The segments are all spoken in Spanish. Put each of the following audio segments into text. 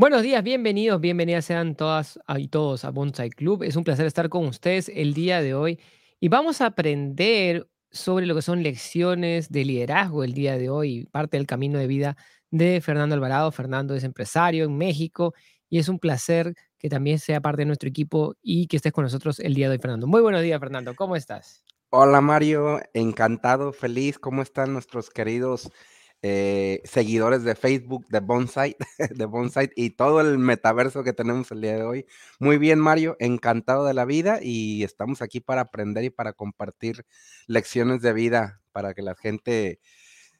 Buenos días, bienvenidos, bienvenidas sean todas y todos a Bonsai Club. Es un placer estar con ustedes el día de hoy y vamos a aprender sobre lo que son lecciones de liderazgo el día de hoy, parte del camino de vida de Fernando Alvarado. Fernando es empresario en México y es un placer que también sea parte de nuestro equipo y que estés con nosotros el día de hoy, Fernando. Muy buenos días, Fernando. ¿Cómo estás? Hola, Mario. Encantado, feliz. ¿Cómo están nuestros queridos eh, seguidores de Facebook, de Bonsai, de Bonsai y todo el metaverso que tenemos el día de hoy. Muy bien, Mario, encantado de la vida y estamos aquí para aprender y para compartir lecciones de vida para que la gente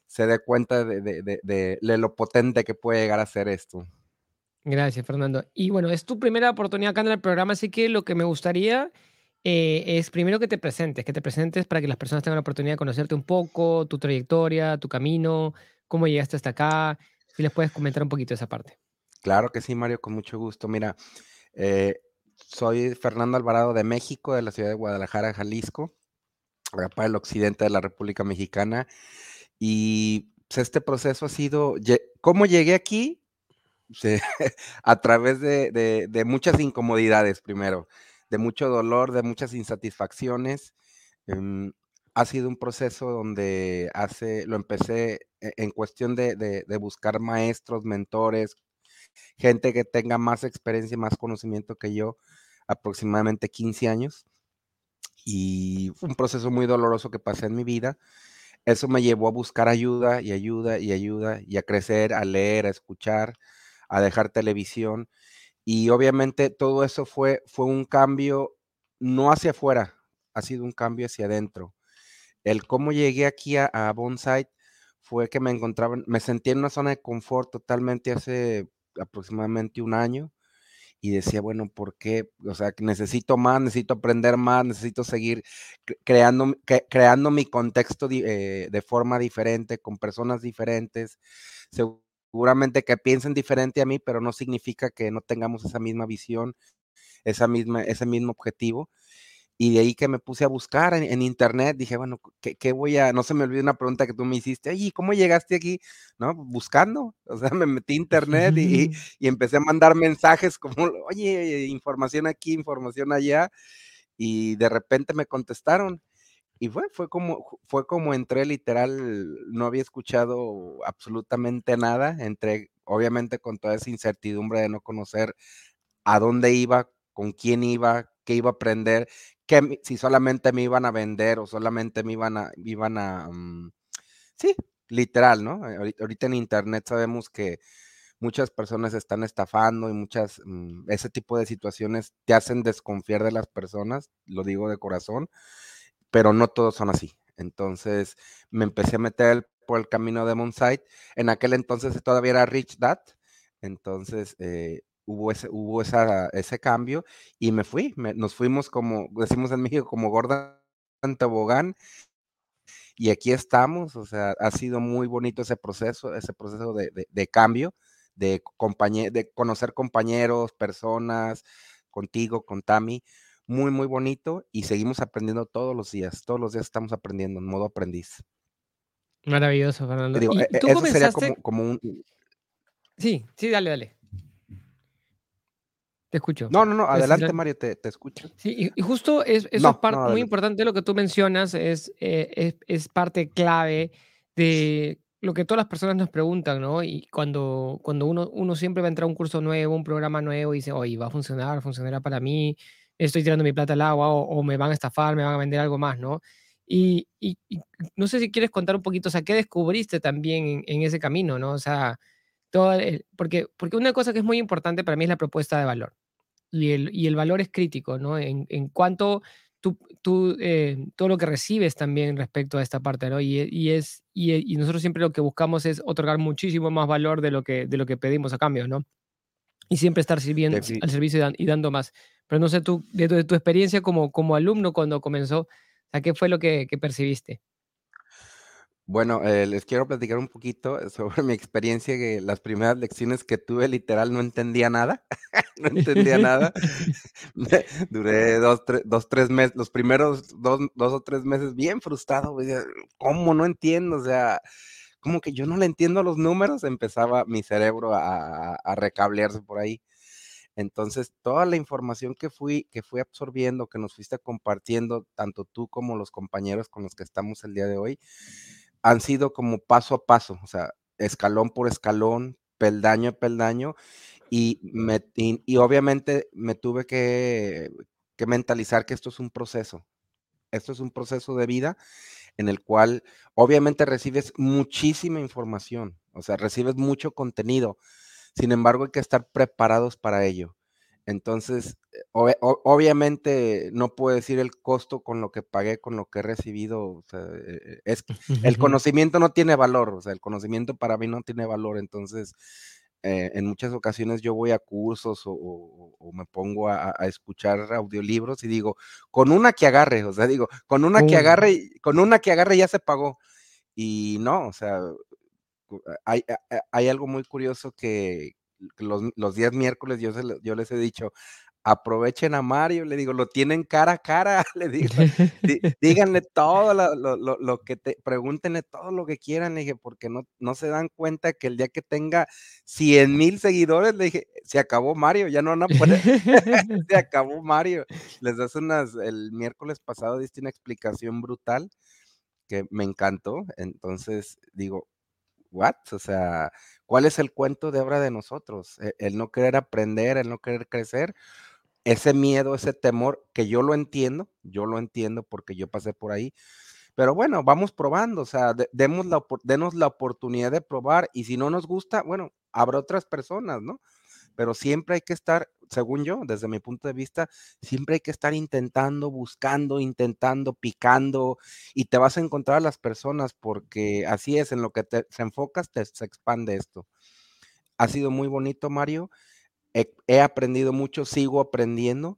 se dé cuenta de, lo potente que puede llegar a ser esto. Gracias, Fernando. Y bueno, es tu primera oportunidad acá en el programa, así que lo que me gustaría eh, es primero que te presentes, que te presentes para que las personas tengan la oportunidad de conocerte un poco, tu trayectoria, tu camino, cómo llegaste hasta acá. Si les puedes comentar un poquito esa parte. Claro que sí, Mario, con mucho gusto. Mira, eh, soy Fernando Alvarado de México, de la ciudad de Guadalajara, Jalisco, para el occidente de la República Mexicana. Y pues, este proceso ha sido, ¿cómo llegué aquí? a través de muchas incomodidades primero de mucho dolor, de muchas insatisfacciones. Em, ha sido un proceso donde hace, lo empecé e, en cuestión de, buscar maestros, mentores, gente que tenga más experiencia y más conocimiento que yo, aproximadamente 15 años. Y fue un proceso muy doloroso que pasé en mi vida. Eso me llevó a buscar ayuda y ayuda y ayuda y a crecer, a leer, a escuchar, a dejar televisión y obviamente todo eso fue, fue un cambio no hacia afuera, ha sido un cambio hacia adentro. El cómo llegué aquí a, a Bonsai fue que me encontraba, me sentí en una zona de confort totalmente hace aproximadamente un año y decía, bueno, ¿por qué? O sea, necesito más, necesito aprender más, necesito seguir creando, creando mi contexto eh, de forma diferente, con personas diferentes seguramente que piensen diferente a mí, pero no significa que no tengamos esa misma visión, esa misma, ese mismo objetivo. Y de ahí que me puse a buscar en, internet, dije, bueno, ¿qué, voy a...? No se me olvide una pregunta que tú me hiciste, ¿y cómo llegaste aquí? ¿No? Buscando. O sea, me metí a internet y, y empecé a mandar mensajes como, oye, información aquí, información allá. Y de repente me contestaron y fue, fue como, fue como entré literal, no había escuchado absolutamente nada, entré obviamente con toda esa incertidumbre de no conocer a dónde iba, con quién iba, qué iba a aprender, que si solamente me iban a vender o solamente me iban a, iban a, mm, sí, literal, ¿no? Ahorita en internet sabemos que muchas personas están estafando y muchas, mm, ese tipo de situaciones te hacen desconfiar de las personas, lo digo de corazón pero no todos son así. Entonces me empecé a meter por el camino de Moonside. En aquel entonces todavía era Rich Dad, entonces eh, hubo, ese, hubo ese cambio y me fui. nos fuimos como, decimos en México, como gorda en tobogán. Y aquí estamos, o sea, ha sido muy bonito ese proceso, ese proceso de, cambio, de, de conocer compañeros, personas, contigo, con Tami muy, muy bonito y seguimos aprendiendo todos los días. Todos los días estamos aprendiendo en modo aprendiz. Maravilloso, Fernando. ¿Y e, tú eso sería como, un... Sí, sí, dale, dale. Te escucho. No, no, no, adelante, Mario, te, escucho. Sí, y, justo es, eso es parte muy importante lo que tú mencionas, es, eh, es, es, parte clave de lo que todas las personas nos preguntan, ¿no? Y cuando, cuando uno, uno siempre va a entrar a un curso nuevo, un programa nuevo, y dice, oye, va a funcionar, funcionará para mí, estoy tirando mi plata al agua o, me van a estafar, me van a vender algo más, ¿no? Y, no sé si quieres contar un poquito, o sea, ¿qué descubriste también en, ese camino, ¿no? O sea, todo porque, porque una cosa que es muy importante para mí es la propuesta de valor. Y el, y el valor es crítico, ¿no? En, en cuanto tú, tú eh, todo lo que recibes también respecto a esta parte, ¿no? Y, y es, y, nosotros siempre lo que buscamos es otorgar muchísimo más valor de lo que, de lo que pedimos a cambio, ¿no? Y siempre estar sirviendo al servicio y dando más. Pero no sé tú, de tu, experiencia como, como alumno cuando comenzó, ¿qué fue lo que, percibiste? Bueno, eh, les quiero platicar un poquito sobre mi experiencia, que las primeras lecciones que tuve literal no entendía nada, no entendía nada. Duré dos, dos, tres meses, los primeros dos, dos o tres meses bien frustrado, ¿cómo no entiendo? O sea, como que yo no le entiendo los números, empezaba mi cerebro a, a recablearse por ahí. Entonces, toda la información que fui, que fui absorbiendo, que nos fuiste compartiendo, tanto tú como los compañeros con los que estamos el día de hoy, han sido como paso a paso, o sea, escalón por escalón, peldaño a peldaño, y, me, y, obviamente me tuve que, que mentalizar que esto es un proceso, esto es un proceso de vida en el cual obviamente recibes muchísima información, o sea, recibes mucho contenido, sin embargo, hay que estar preparados para ello. Entonces, eh, obviamente no puedo decir el costo con lo que pagué, con lo que he recibido. Eh, es, el conocimiento no tiene valor, o sea, el conocimiento para mí no tiene valor. Entonces, eh, en muchas ocasiones yo voy a cursos o, me pongo a, escuchar audiolibros y digo, con una que agarre, o sea, digo, con una que agarre, con una que agarre ya se pagó. Y no, o sea, hay, hay algo muy curioso que los, los días miércoles yo, yo les he dicho, aprovechen a Mario, le digo, lo tienen cara a cara, le digo, díganle todo lo, lo, lo, que te, pregúntenle todo lo que quieran, le dije, porque no, no se dan cuenta que el día que tenga 100 mil seguidores, le dije, se acabó Mario, ya no van a poder, se acabó Mario. Les das unas, el miércoles pasado diste una explicación brutal que me encantó, entonces digo, what? O sea, ¿cuál es el cuento de obra de nosotros? E, el, no querer aprender, el no querer crecer, ese miedo, ese temor, que yo lo entiendo, yo lo entiendo porque yo pasé por ahí, pero bueno, vamos probando, o sea, demos la, denos la oportunidad de probar y si no nos gusta, bueno, habrá otras personas, ¿no? Pero siempre hay que estar, según yo, desde mi punto de vista, siempre hay que estar intentando, buscando, intentando, picando y te vas a encontrar a las personas porque así es, en lo que te se enfocas, te, se expande esto. Ha sido muy bonito, Mario he, aprendido mucho, sigo aprendiendo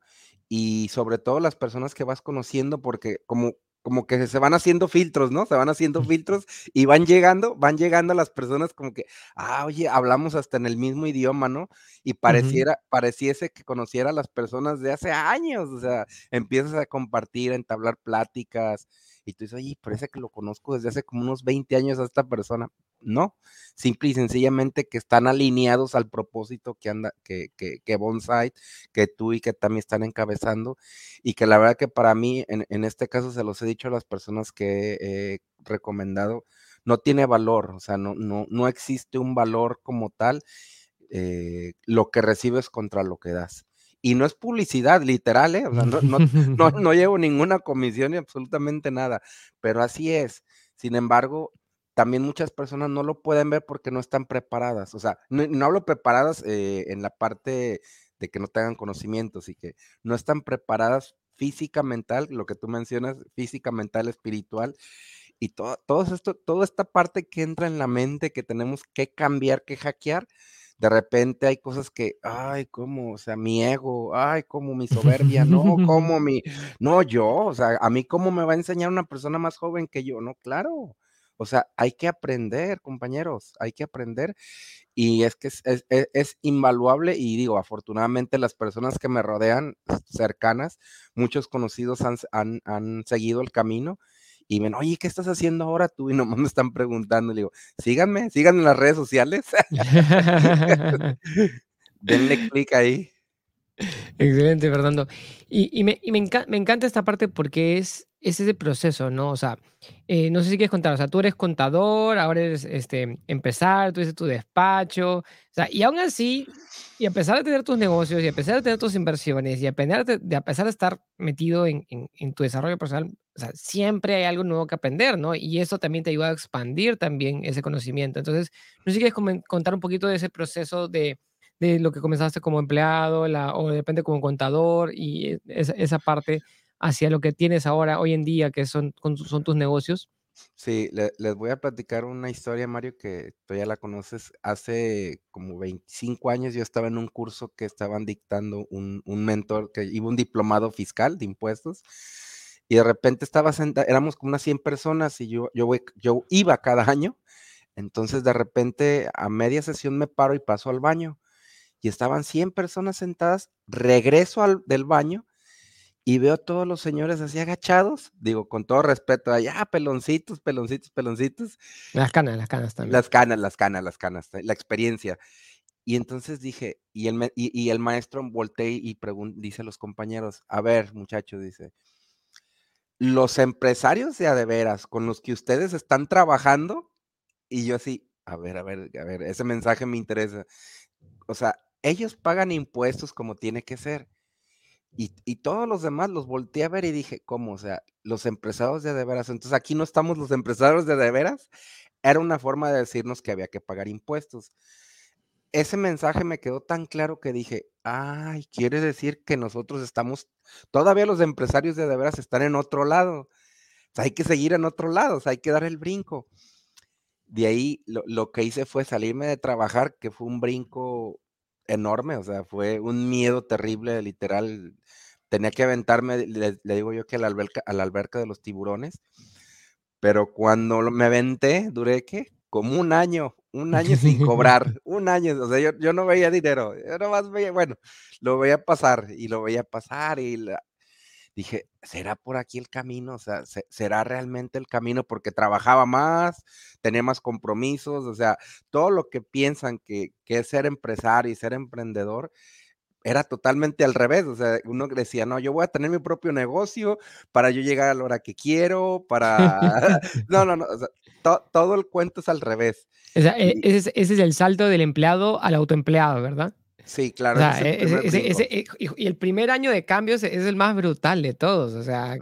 y sobre todo las personas que vas conociendo, porque como, como que se van haciendo filtros, ¿no? Se van haciendo filtros y van llegando, van llegando las personas como que, ah, oye, hablamos hasta en el mismo idioma, ¿no? Y pareciera, pareciese que conociera a las personas de hace años, o sea, empiezas a compartir, a entablar pláticas y tú dices, oye, parece que lo conozco desde hace como unos 20 años a esta persona. No, simple y sencillamente que están alineados al propósito que anda, que, que, que Bonsai, que tú y que también están encabezando, y que la verdad que para mí, en, en este caso se los he dicho a las personas que he recomendado, no tiene valor, o sea, no, no, no existe un valor como tal, eh, lo que recibes contra lo que das. Y no es publicidad literal, ¿eh? O sea, no, no, no, no llevo ninguna comisión ni absolutamente nada, pero así es. Sin embargo, también muchas personas no lo pueden ver porque no están preparadas. O sea, no, hablo preparadas eh, en la parte de que no tengan conocimientos y que no están preparadas física, mental, lo que tú mencionas, física, mental, espiritual, y todo, todo esto, toda esta parte que entra en la mente que tenemos que cambiar, que hackear, de repente hay cosas que, ay, cómo, o sea, mi ego, ay, como mi soberbia, no, como mi, no, yo, o sea, a mí cómo me va a enseñar una persona más joven que yo, no, claro, o sea, hay que aprender, compañeros, hay que aprender. Y es que es, es, invaluable y digo, afortunadamente las personas que me rodean cercanas, muchos conocidos han, han, seguido el camino y ven, oye, ¿qué estás haciendo ahora tú? Y nomás me están preguntando, le digo, síganme, síganme en las redes sociales. Denle clic ahí. Excelente, Fernando. Y, me, me, me, encanta esta parte porque es, es ese proceso, ¿no? O sea, eh, no sé si quieres contar, o sea, tú eres contador, ahora eres este, empezar, tú dices tu despacho, o sea, y aún así, y a pesar de tener tus negocios, y a pesar de tener tus inversiones, y a pesar de, a pesar de estar metido en, en, tu desarrollo personal, o sea, siempre hay algo nuevo que aprender, ¿no? Y eso también te ayuda a expandir también ese conocimiento. Entonces, no sé si quieres contar un poquito de ese proceso de, de lo que comenzaste como empleado, la, o depende como contador, y esa, esa parte hacia lo que tienes ahora, hoy en día, que son, son tus negocios? Sí, les voy a platicar una historia, Mario, que tú ya la conoces. Hace como 25 años yo estaba en un curso que estaban dictando un, mentor que iba un diplomado fiscal de impuestos y de repente estaba sentado, éramos como unas 100 personas y yo, yo, yo iba cada año. Entonces de repente a media sesión me paro y paso al baño y estaban 100 personas sentadas, regreso al, del baño y veo a todos los señores así agachados, digo, con todo respeto, allá, peloncitos, peloncitos, peloncitos. Las canas, las canas también. Las canas, las canas, las canas, la experiencia. Y entonces dije, y el, y, el maestro voltea y dice a los compañeros, a ver, muchachos, dice, los empresarios de adeveras con los que ustedes están trabajando, y yo así, a ver, a ver, a ver, ese mensaje me interesa. O sea, ellos pagan impuestos como tiene que ser. Y, todos los demás los volteé a ver y dije, ¿cómo? O sea, los empresarios de de veras. Entonces aquí no estamos los empresarios de de veras. Era una forma de decirnos que había que pagar impuestos. Ese mensaje me quedó tan claro que dije, ay, quiere decir que nosotros estamos, todavía los empresarios de de veras están en otro lado. O hay que seguir en otro lado, hay que dar el brinco. De ahí lo, lo que hice fue salirme de trabajar, que fue un brinco enorme, o sea, fue un miedo terrible, literal. Tenía que aventarme, le, digo yo que a la, alberca, a la alberca de los tiburones, pero cuando me aventé, duré, ¿qué? Como un año, un año sin cobrar, un año, o sea, yo, yo no veía dinero, yo nomás veía, bueno, lo veía pasar y lo veía pasar y la, dije, ¿será por aquí el camino? O sea, ¿será realmente el camino? Porque trabajaba más, tenía más compromisos, o sea, todo lo que piensan que, es ser empresario y ser emprendedor, era totalmente al revés. O sea, uno decía, no, yo voy a tener mi propio negocio para yo llegar a la hora que quiero, para... no, no, no, o sea, todo el cuento es al revés. O sea, e, ese, es el salto del empleado al autoempleado, ¿verdad? Sí, claro. E, y el primer año de cambios es el más brutal de todos. O sea,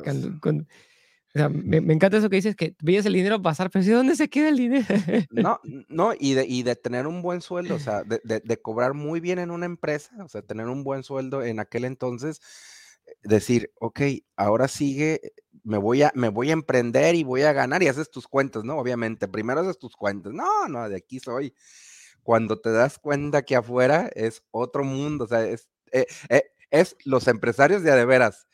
me, encanta eso que dices, que veías el dinero pasar, pero ¿sí dónde se queda el dinero? No, no, y de, y de tener un buen sueldo, o sea, de, de, cobrar muy bien en una empresa, o sea, tener un buen sueldo en aquel entonces, decir, ok, ahora sigue, me voy a, me voy a emprender y voy a ganar y haces tus cuentas, ¿no? Obviamente, primero haces tus cuentas, no, no, de aquí soy cuando te das cuenta que afuera es otro mundo, o sea, es, eh, eh, es los empresarios de adeveras.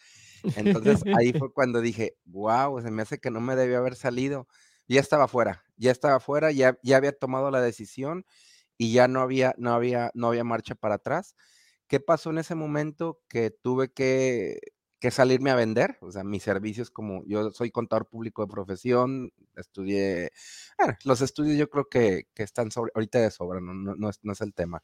Entonces ahí fue cuando dije, wow, se me hace que no me debió haber salido. Ya estaba afuera, ya estaba afuera, ya, ya había tomado la decisión y ya no había, no había, no había marcha para atrás. ¿Qué pasó en ese momento? Que tuve que que salirme a vender, o sea, mis servicios como yo soy contador público de profesión, estudié, los estudios yo creo que, están ahorita de sobra, no, no, es, no, es, el tema.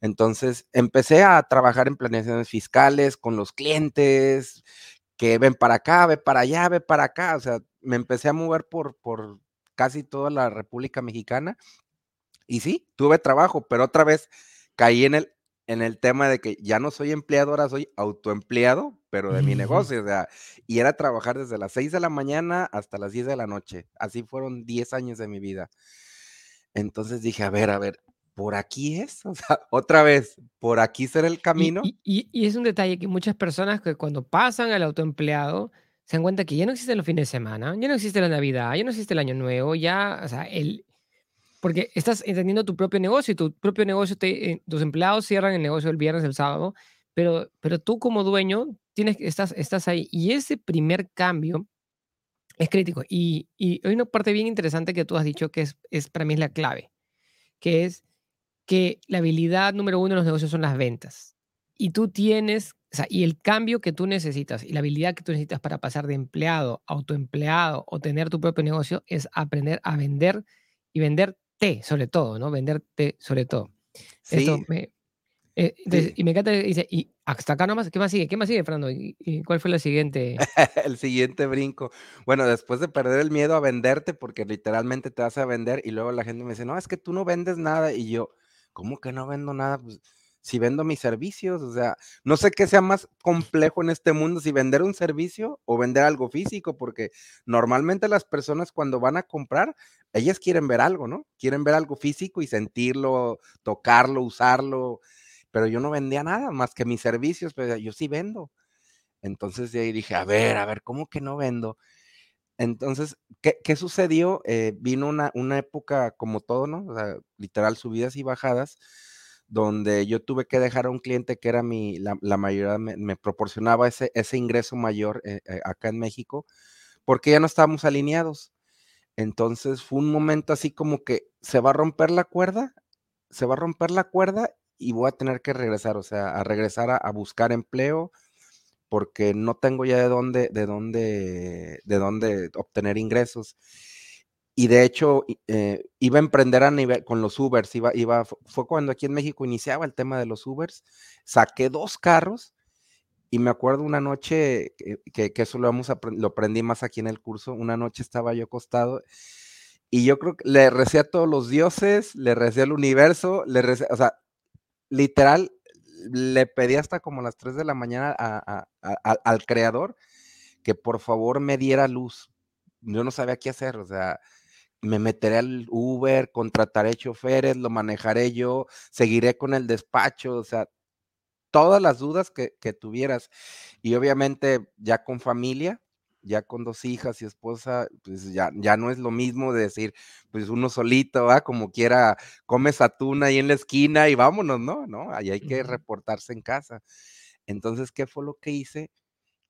Entonces, empecé a trabajar en planeaciones fiscales con los clientes, que ven para acá, ve para allá, ve para acá, o sea, me empecé a mover por, por casi toda la República Mexicana. Y sí, tuve trabajo, pero otra vez caí en el, en el tema de que ya no soy empleado, ahora soy autoempleado, pero de mi negocio, o sea, y era trabajar desde las 6 de la mañana hasta las 10 de la noche. Así fueron 10 años de mi vida. Entonces dije, a ver, a ver, por aquí es, o sea, otra vez, por aquí será el camino. Y, y, es un detalle que muchas personas que cuando pasan al autoempleado se dan cuenta que ya no existen los fines de semana, ya no existe la Navidad, ya no existe el Año Nuevo, ya, o sea, el, porque estás entendiendo tu propio negocio y tu propio negocio, te, eh, tus empleados cierran el negocio el viernes, el sábado, pero, pero tú como dueño tienes, estás, estás ahí. Y ese primer cambio es crítico. Y, y hay una parte bien interesante que tú has dicho que es, es para mí es la clave, que es que la habilidad número uno en los negocios son las ventas. Y tú tienes, o sea, y el cambio que tú necesitas y la habilidad que tú necesitas para pasar de empleado a autoempleado o tener tu propio negocio es aprender a vender y vender té, sobre todo, ¿no? Venderte sobre todo. Sí. Eh, y me encanta, dice, y hasta acá nomás, ¿qué más sigue? ¿Qué más sigue, Fernando? ¿Y, cuál fue la siguiente? el siguiente brinco. Bueno, después de perder el miedo a venderte, porque literalmente te vas a vender, y luego la gente me dice, no, es que tú no vendes nada, y yo, ¿cómo que no vendo nada? Pues si vendo mis servicios, o sea, no sé qué sea más complejo en este mundo, si vender un servicio o vender algo físico, porque normalmente las personas cuando van a comprar, ellas quieren ver algo, ¿no? Quieren ver algo físico y sentirlo, tocarlo, usarlo, pero yo no vendía nada más que mis servicios, pero yo sí vendo. Entonces de ahí dije, a ver, a ver, ¿cómo que no vendo? Entonces, ¿qué, sucedió? Eh, vino una, una época como todo, ¿no? O sea, literal subidas y bajadas donde yo tuve que dejar a un cliente que era mi, la, mayoría me, proporcionaba ese, ese ingreso mayor eh, eh, acá en México, porque ya no estábamos alineados. Entonces fue un momento así como que se va a romper la cuerda, se va a romper la cuerda y voy a tener que regresar, o sea, a regresar a, buscar empleo, porque no tengo ya de dónde, de dónde, de dónde obtener ingresos. Y de hecho, eh, iba a emprender a nivel, con los Ubers, iba, iba, fue cuando aquí en México iniciaba el tema de los Ubers, saqué dos carros y me acuerdo una noche que, que, eso lo, vamos a, lo aprendí más aquí en el curso, una noche estaba yo acostado y yo creo que le recé a todos los dioses, le recé al universo, le recé, o sea, literal, le pedí hasta como las 3 de la mañana al creador que por favor me diera luz. Yo no sabía qué hacer, o sea, me meteré al Uber, contrataré choferes, lo manejaré yo, seguiré con el despacho, o sea, todas las dudas que, tuvieras. Y obviamente ya con familia, ya con dos hijas y esposa, pues ya, ya no es lo mismo de decir, pues uno solito, va, como quiera, comes atún ahí en la esquina y vámonos, ¿no? ¿No? Ahí hay que reportarse en casa. Entonces, ¿qué fue lo que hice?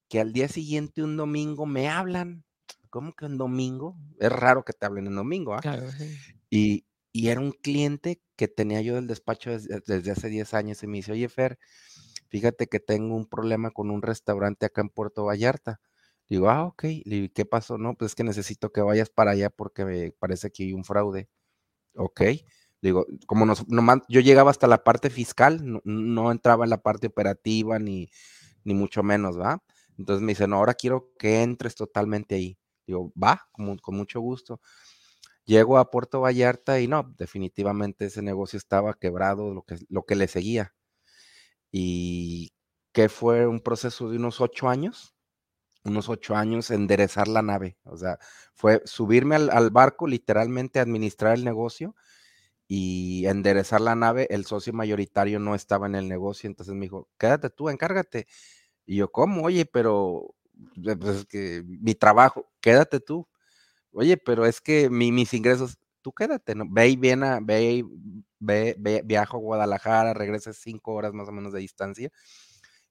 Que al día siguiente, un domingo, me hablan ¿cómo que en domingo? Es raro que te hablen en domingo, ¿ah? Claro, y, era un cliente que tenía yo del despacho desde, hace 10 años y me dice, oye, Fer, fíjate que tengo un problema con un restaurante acá en Puerto Vallarta. Digo, ah, ok. Le ¿qué pasó? No, pues es que necesito que vayas para allá porque me parece que hay un fraude. Ok. Digo, como nos, yo llegaba hasta la parte fiscal, no, entraba en la parte operativa ni, ni mucho menos, ¿va? Entonces me dice, no, ahora quiero que entres totalmente ahí. Digo, va, con, mucho gusto. Llego a Puerto Vallarta y no, definitivamente ese negocio estaba quebrado, lo que, lo que le seguía. Y que fue un proceso de unos ocho años, unos ocho años enderezar la nave. O sea, fue subirme al, barco, literalmente administrar el negocio y enderezar la nave. El socio mayoritario no estaba en el negocio, entonces me dijo, quédate tú, encárgate. Y yo, ¿cómo? Oye, pero pues es que mi trabajo, quédate tú. Oye, pero es que mis ingresos, tú quédate, ¿no? Ve y viene, ve, ve, ve, viajo a Guadalajara, regresa cinco horas más o menos de distancia.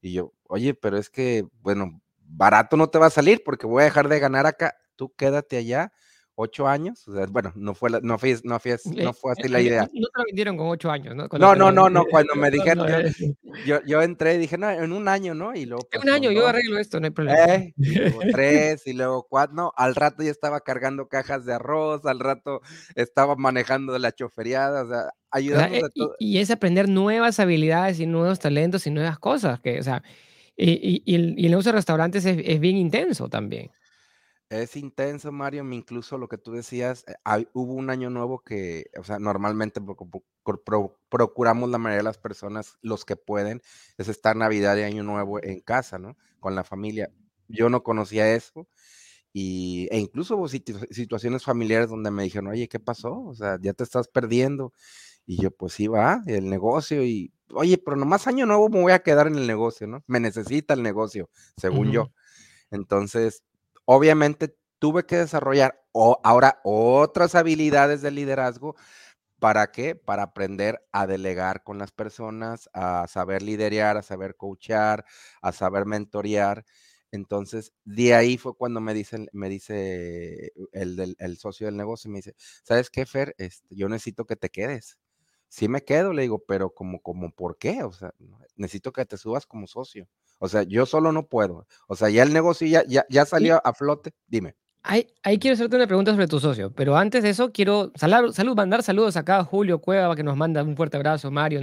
Y yo, oye, pero es que, bueno, barato no te va a salir porque voy a dejar de ganar acá, tú quédate allá ocho años. O sea, bueno, no fue, no fue, no fue, no fue así la idea. No te lo vendieron con ocho años, ¿no? no, no, no, no, cuando me dijeron, yo, yo, entré y dije, no, en un año, ¿no? Y luego. En un año, yo arreglo esto, no hay problema. Eh, y luego tres, y luego cuatro, no, al rato ya estaba cargando cajas de arroz, al rato estaba manejando la choferiada, o sea, ayudando a todo. Y, es aprender nuevas habilidades y nuevos talentos y nuevas cosas, que, o sea, y, y, el, negocio de restaurantes es, es bien intenso también. Es intenso, Mario. Incluso lo que tú decías, eh, hubo un año nuevo que, o sea, normalmente procuramos la mayoría de las personas, los que pueden, es estar Navidad y Año Nuevo en casa, ¿no? Con la familia. Yo no conocía eso. Y, e incluso hubo situaciones familiares donde me dijeron, oye, ¿qué pasó? O sea, ya te estás perdiendo. Y yo, pues sí, va, el negocio. Y, oye, pero nomás año nuevo me voy a quedar en el negocio, ¿no? Me necesita el negocio, según yo. Entonces, obviamente tuve que desarrollar ahora otras habilidades de liderazgo. ¿Para qué? Para aprender a delegar con las personas, a saber liderar, a saber coachar, a saber mentorear. Entonces, de ahí fue cuando me, dicen, me dice el, el socio del negocio, me dice, ¿sabes qué, Fer? Este, yo necesito que te quedes. Sí me quedo, le digo, pero como, como, ¿por qué? O sea, necesito que te subas como socio. O sea, yo solo no puedo. O sea, ya el negocio ya, ya, salió a flote. Dime. Ahí, ahí, quiero hacerte una pregunta sobre tu socio, pero antes de eso quiero salud, salud, mandar saludos acá a Julio Cueva, que nos manda un fuerte abrazo, Mario,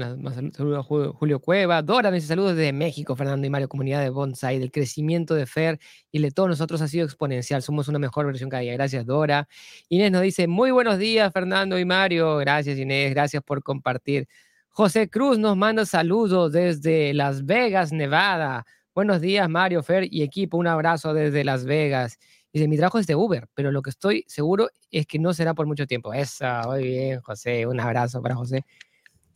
saludos a Julio Cueva, Dora me dice saludos desde México, Fernando y Mario, comunidad de Bonsai, del crecimiento de Fer y de todos nosotros ha sido exponencial, somos una mejor versión cada día, gracias Dora. Inés nos dice, muy buenos días Fernando y Mario, gracias Inés, gracias por compartir. José Cruz nos manda saludos desde Las Vegas, Nevada. Buenos días, Mario, Fer y equipo. Un abrazo desde Las Vegas. Dice, mi trabajo es de Uber, pero lo que estoy seguro es que no será por mucho tiempo. Eso, muy bien, José. Un abrazo para José.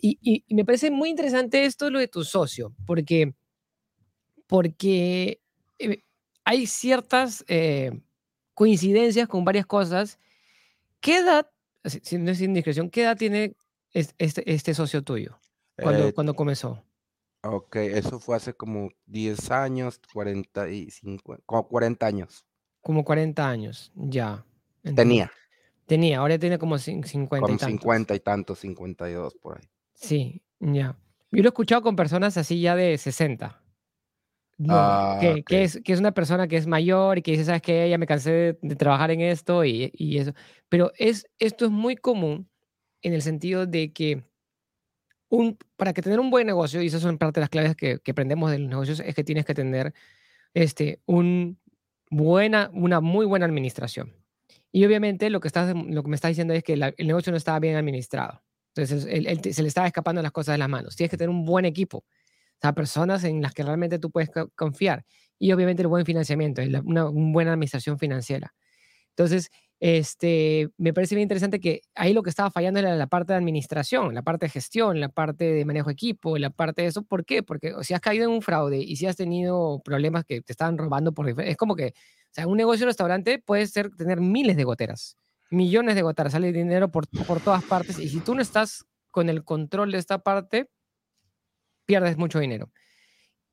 Y, me parece muy interesante esto, lo de tu socio, porque, porque eh, hay ciertas eh, coincidencias con varias cosas. ¿Qué edad, si no es indiscreción, qué edad tiene este, este socio tuyo cuando, eh, cuando comenzó? Ok, eso fue hace como 10 años, 45, como 40 años. Como 40 años, ya. Tenía. Tenía, ahora tiene como 50 como y tantos. 50 y tantos, 52 por ahí. Sí, ya. Yo lo he escuchado con personas así ya de 60. No, ah, que, es, que es una persona que es mayor y que dice, sabes que ya me cansé de, trabajar en esto y, y, eso. Pero es, esto es muy común en el sentido de que un, para que tener un buen negocio, y esas son parte de las claves que, que aprendemos de los negocios, es que tienes que tener este, un buena, una muy buena administración. Y obviamente lo que, estás, lo que me está diciendo es que el negocio no estaba bien administrado. Entonces se le estaba escapando las cosas de las manos. Tienes que tener un buen equipo o sea, personas en las que realmente tú puedes confiar. Y obviamente el buen financiamiento, una, buena administración financiera. Entonces, este, me parece bien interesante que ahí lo que estaba fallando era la parte de administración, la parte de gestión, la parte de manejo de equipo, la parte de eso. ¿Por qué? Porque si has caído en un fraude y si has tenido problemas que te estaban robando por es como que, o sea, un negocio de restaurante puede ser tener miles de goteras, millones de goteras, sale dinero por, por todas partes y si tú no estás con el control de esta parte, pierdes mucho dinero.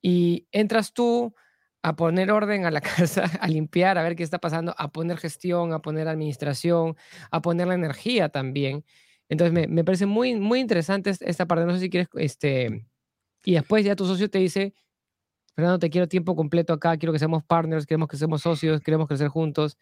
Y entras tú a poner orden a la casa, a limpiar, a ver qué está pasando, a poner gestión, a poner administración, a poner la energía también. Entonces me, me parece muy, muy interesante esta parte. No sé si quieres, este, y después ya tu socio te dice, Fernando, te quiero tiempo completo acá, quiero que seamos partners, queremos que seamos socios, queremos crecer juntos.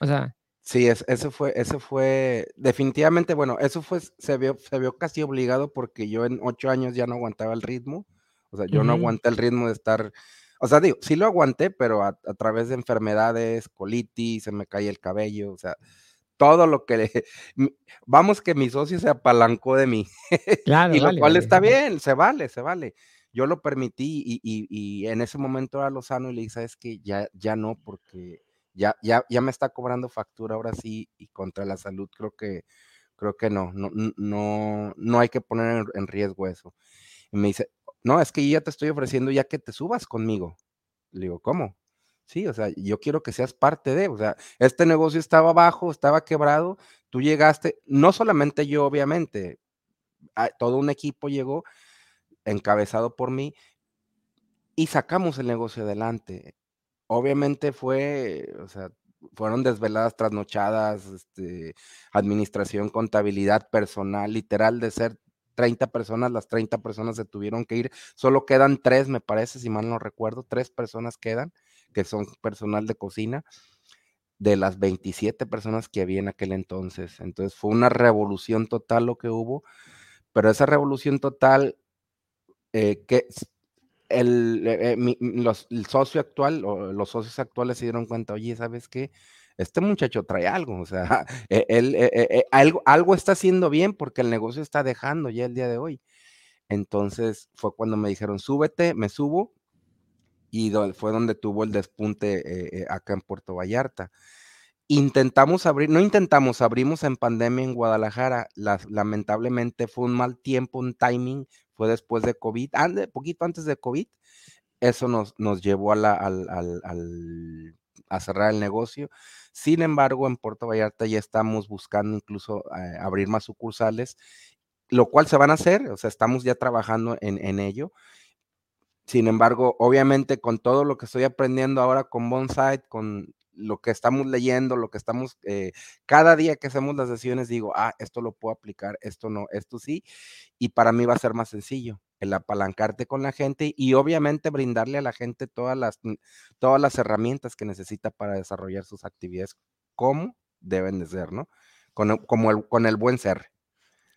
O sea, Sí, es, eso fue, eso fue, definitivamente, bueno, eso fue, se vio, se vio casi obligado porque yo en ocho años ya no aguantaba el ritmo, o sea, yo no aguanté el ritmo de estar, o sea, digo, sí lo aguanté, pero a, través de enfermedades, colitis, se me cae el cabello, o sea, todo lo que, le, vamos que mi socio se apalancó de mí, claro, y lo cual está bien, se vale, se vale. Yo lo permití y, y, y en ese momento era Lozano y le dije, sabes que ya, ya no, porque ya, ya, ya me está cobrando factura ahora sí y contra la salud creo que, creo que no, no, no, no hay que poner en, riesgo eso. Y me dice, no, es que ya te estoy ofreciendo ya que te subas conmigo. Le digo, ¿cómo? Sí, o sea, yo quiero que seas parte de, o sea, este negocio estaba abajo, estaba quebrado, tú llegaste, no solamente yo, obviamente, todo un equipo llegó encabezado por mí y sacamos el negocio adelante. Obviamente fue, o sea, fueron desveladas, trasnochadas, este, administración, contabilidad, personal, literal, de ser 30 personas, las 30 personas se tuvieron que ir. Solo quedan tres, me parece, si mal no recuerdo, tres personas quedan, que son personal de cocina, de las 27 personas que había en aquel entonces. Entonces fue una revolución total lo que hubo, pero esa revolución total, eh, que el, eh, eh, los, el socio actual o los socios actuales se dieron cuenta, oye, ¿sabes qué? Este muchacho trae algo, o sea, e, él, eh, algo, algo está haciendo bien porque el negocio está dejando ya el día de hoy. Entonces fue cuando me dijeron, súbete, me subo, y fue donde tuvo el despunte acá en Puerto Vallarta. Intentamos abrir, no intentamos, abrimos en pandemia en Guadalajara. lamentablemente fue un mal tiempo, un timing, fue después de COVID, poquito antes de COVID. Eso nos, nos llevó a, la, al, a cerrar el negocio. Sin embargo, en Puerto Vallarta ya estamos buscando incluso eh, abrir más sucursales, lo cual se van a hacer, o sea, estamos ya trabajando en, en ello. Sin embargo, obviamente con todo lo que estoy aprendiendo ahora con Bonsai, con lo que estamos leyendo, lo que estamos, eh, cada día que hacemos las sesiones digo, ah, esto lo puedo aplicar, esto no, esto sí, y para mí va a ser más sencillo el apalancarte con la gente y obviamente brindarle a la gente todas las, mm, todas las herramientas que necesita para desarrollar sus actividades como deben de ser, ¿no? Con, como el, con el buen ser.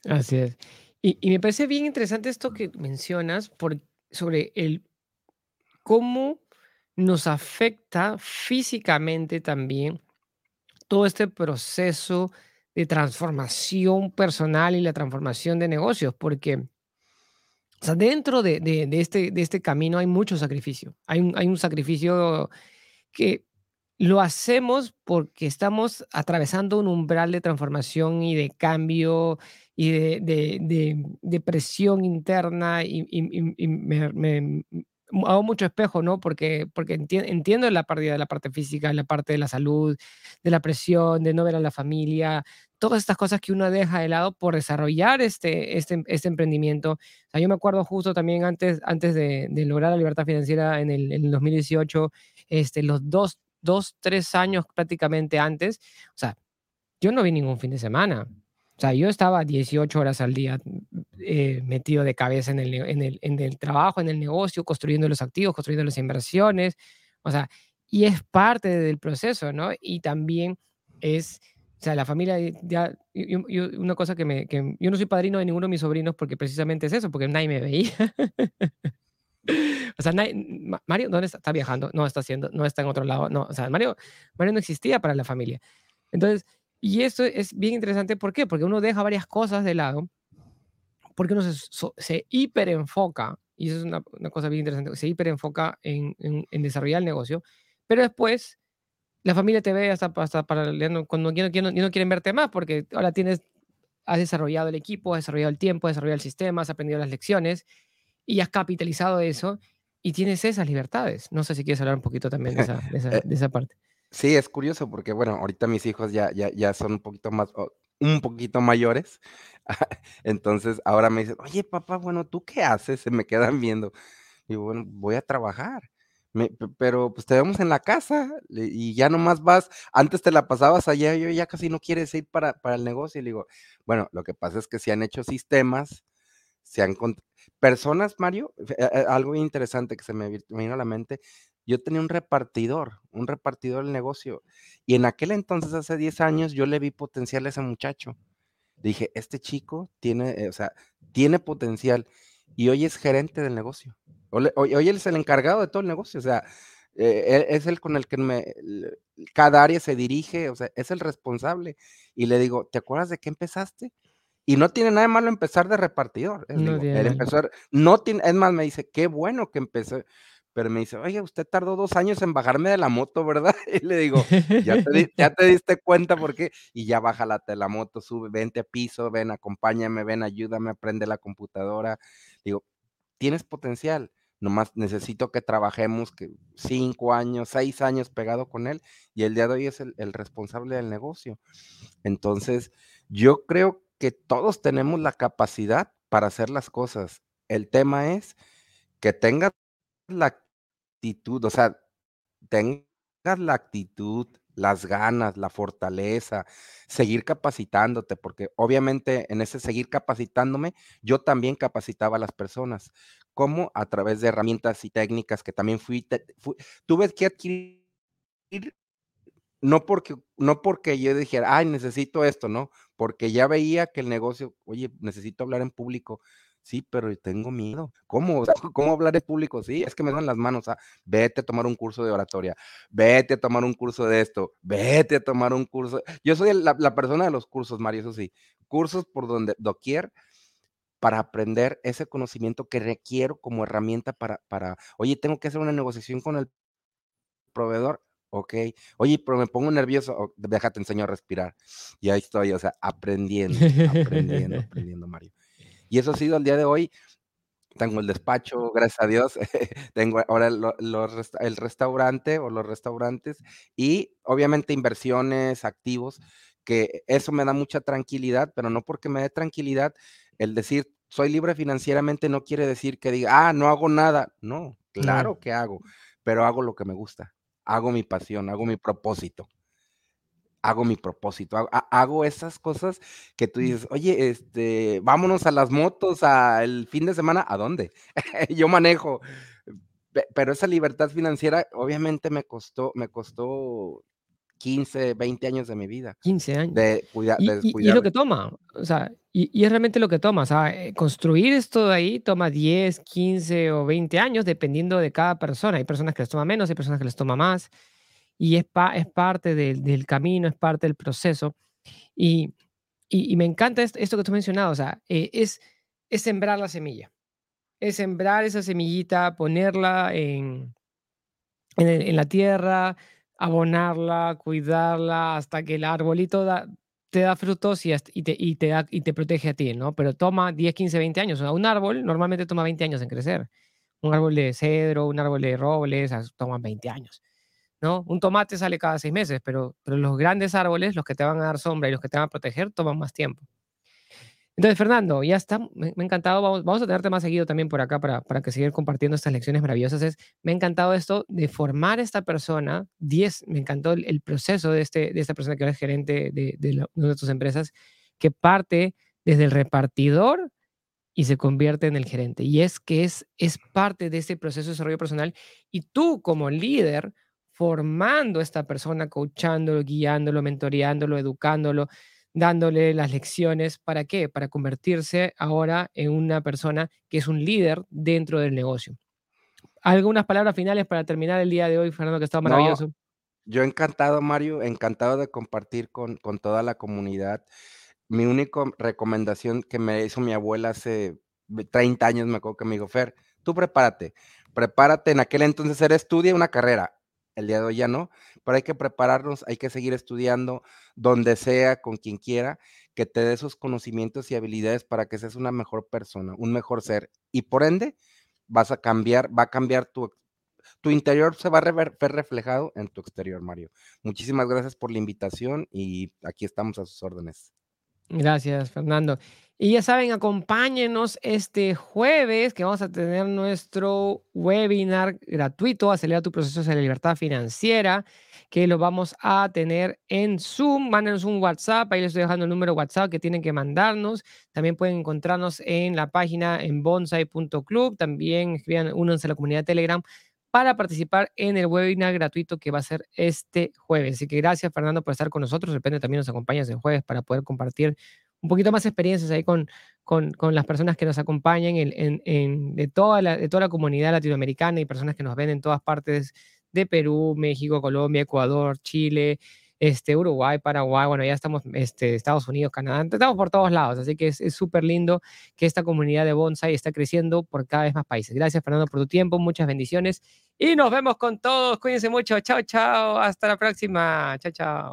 Así es. Y, y me parece bien interesante esto que mencionas por, sobre el cómo nos afecta físicamente también todo este proceso de transformación personal y la transformación de negocios, porque dentro de, este, de este camino hay mucho sacrificio. Hay un, hay un sacrificio que lo hacemos porque estamos atravesando un umbral de transformación y de cambio y de, presión interna y, me, hago mucho espejo, ¿no? Porque, porque entiendo la pérdida de la parte física, la parte de la salud, de la presión, de no ver a la familia, todas estas cosas que uno deja de lado por desarrollar este, este, este emprendimiento. O sea, yo me acuerdo justo también antes, antes de, lograr la libertad financiera en el, en el 2018, este, los dos, dos, tres años prácticamente antes, o sea, yo no vi ningún fin de semana. O sea, yo estaba 18 horas al día eh, metido de cabeza en el, en, el, en el trabajo, en el negocio, construyendo los activos, construyendo las inversiones. O sea, y es parte del proceso, ¿no? Y también es, o sea, la familia, ya, una cosa que me, que yo no soy padrino de ninguno de mis sobrinos porque precisamente es eso, porque nadie me veía. o sea, Mario, ¿dónde está? Está viajando, no está haciendo, no está en otro lado, no, o sea, Mario, Mario no existía para la familia. Entonces, y esto es bien interesante, ¿por qué? Porque uno deja varias cosas de lado, porque uno se, se hiperenfoca, y eso es una, una, cosa bien interesante, se hiperenfoca en, en, en, desarrollar el negocio, pero después la familia te ve hasta, hasta para cuando no, no, no quieren verte más, porque ahora tienes, has desarrollado el equipo, has desarrollado el tiempo, has desarrollado el sistema, has aprendido las lecciones, y has capitalizado eso, y tienes esas libertades. No sé si quieres hablar un poquito también de esa, de esa, de esa parte. Sí, es curioso porque, bueno, ahorita mis hijos ya, ya, ya son un poquito más, un poquito mayores. Entonces ahora me dicen, oye, papá, bueno, ¿tú qué haces? Se me quedan viendo. Y bueno, voy a trabajar. pero pues te vemos en la casa y ya nomás vas, antes te la pasabas allá, yo ya casi no quieres ir para, para el negocio. Y digo, bueno, lo que pasa es que se han hecho sistemas, se han personas, Mario, eh, eh, algo interesante que se me vino a la mente, yo tenía un repartidor, un repartidor del negocio. Y en aquel entonces, hace 10 años, yo le vi potencial a ese muchacho. Dije, este chico tiene, eh, o sea, tiene potencial. Y hoy es gerente del negocio. Hoy, él es el encargado de todo el negocio. O sea, eh, es el con el que me, cada área se dirige, o sea, es el responsable. Y le digo, ¿te acuerdas de qué empezaste? Y no tiene nada de malo empezar de repartidor. No no tiene, es más, me dice, qué bueno que empecé pero me dice, oye, usted tardó dos años en bajarme de la moto, ¿verdad? Y le digo, ya te, diste cuenta por qué, y ya baja la, de la moto, sube, vente a piso, ven, acompáñame, ven, ayúdame, aprende la computadora. Digo, tienes potencial, nomás necesito que trabajemos que cinco años, seis años pegado con él, y el día de hoy es el, el responsable del negocio. Entonces, yo creo que todos tenemos la capacidad para hacer las cosas. El tema es que tengas la actitud, o sea, tengas la actitud, las ganas, la fortaleza, seguir capacitándote, porque obviamente en ese seguir capacitándome, yo también capacitaba a las personas, como a través de herramientas y técnicas que también fui, tuve que adquirir, no porque, no porque yo dijera, ay, necesito esto, ¿no? Porque ya veía que el negocio, oye, necesito hablar en público, Sí, pero tengo miedo. ¿Cómo? ¿Cómo hablar en público? Sí, es que me dan las manos. a vete a tomar un curso de oratoria, vete a tomar un curso de esto, vete a tomar un curso. Yo soy la, persona de los cursos, Mario, eso sí. Cursos por donde doquier para aprender ese conocimiento que requiero como herramienta para, para, oye, tengo que hacer una negociación con el proveedor. Ok, oye, pero me pongo nervioso, déjate, enseño a respirar. Y ahí estoy, o sea, aprendiendo, aprendiendo, aprendiendo, Mario. Y eso ha sido el día de hoy. Tengo el despacho, gracias a Dios. Tengo ahora el restaurante o los restaurantes y obviamente inversiones, activos, que eso me da mucha tranquilidad, pero no porque me dé tranquilidad el decir soy libre financieramente no quiere decir que diga, ah, no hago nada. No, claro que hago, pero hago lo que me gusta, hago mi pasión, hago mi propósito hago mi propósito, hago, esas cosas que tú dices, oye, este, vámonos a las motos al fin de semana, ¿a dónde? Yo manejo, pero esa libertad financiera obviamente me costó, me costó 15, 20 años de mi vida. 15 años. De cuidar. Y, y, es lo que toma, o sea, y, y, es realmente lo que toma, o sea, eh, construir esto de ahí toma 10, 15 o 20 años dependiendo de cada persona. Hay personas que les toma menos, hay personas que les toma más y es, es parte del camino, es parte del proceso. Y, y, me encanta esto, que tú mencionado, o sea, eh, es, sembrar la semilla, es sembrar esa semillita, ponerla en, en, la tierra, abonarla, cuidarla hasta que el arbolito te da frutos y, te, y, te da, y te protege a ti, ¿no? Pero toma 10, 15, 20 años. O sea, un árbol normalmente toma 20 años en crecer. Un árbol de cedro, un árbol de robles, toma 20 años. ¿No? Un tomate sale cada seis meses, pero, pero los grandes árboles, los que te van a dar sombra y los que te van a proteger, toman más tiempo. Entonces, Fernando, ya está, me, ha encantado, vamos, vamos, a tenerte más seguido también por acá para, para que sigas compartiendo estas lecciones maravillosas. Es, me ha encantado esto de formar esta persona, 10, me encantó el, proceso de, este, de esta persona que ahora es gerente de, de, de, de tus empresas, que parte desde el repartidor y se convierte en el gerente. Y es que es, es parte de ese proceso de desarrollo personal y tú como líder formando a esta persona, coachándolo, guiándolo, mentoreándolo, educándolo, dándole las lecciones. ¿Para qué? Para convertirse ahora en una persona que es un líder dentro del negocio. ¿Algunas palabras finales para terminar el día de hoy, Fernando, que está maravilloso? yo encantado, Mario, encantado de compartir con, con toda la comunidad. Mi única recomendación que me hizo mi abuela hace 30 años, me acuerdo que me dijo, Fer, tú prepárate, prepárate, en aquel entonces era estudia una carrera, el día de hoy ya no, pero hay que prepararnos, hay que seguir estudiando donde sea, con quien quiera, que te dé esos conocimientos y habilidades para que seas una mejor persona, un mejor ser. Y por ende, vas a cambiar, va a cambiar tu, tu interior, se va a ver reflejado en tu exterior, Mario. Muchísimas gracias por la invitación y aquí estamos a sus órdenes. Gracias, Fernando. Y ya saben, acompáñenos este jueves que vamos a tener nuestro webinar gratuito, Acelera tu proceso hacia la libertad financiera, que lo vamos a tener en Zoom. Mándenos un WhatsApp, ahí les estoy dejando el número WhatsApp que tienen que mandarnos. También pueden encontrarnos en la página en bonsai.club. También escriban, únanse a la comunidad de Telegram para participar en el webinar gratuito que va a ser este jueves. Así que gracias, Fernando, por estar con nosotros. De repente también nos acompañas el jueves para poder compartir un poquito más experiencias ahí con, con, con las personas que nos acompañan en, en, de, toda la, de toda la comunidad latinoamericana y personas que nos ven en todas partes de Perú, México, Colombia, Ecuador, Chile, este, Uruguay, Paraguay, bueno, ya estamos, este, Estados Unidos, Canadá, estamos por todos lados, así que es súper lindo que esta comunidad de bonsai está creciendo por cada vez más países. Gracias, Fernando, por tu tiempo, muchas bendiciones y nos vemos con todos, cuídense mucho, chao, chao, hasta la próxima, chao, chao.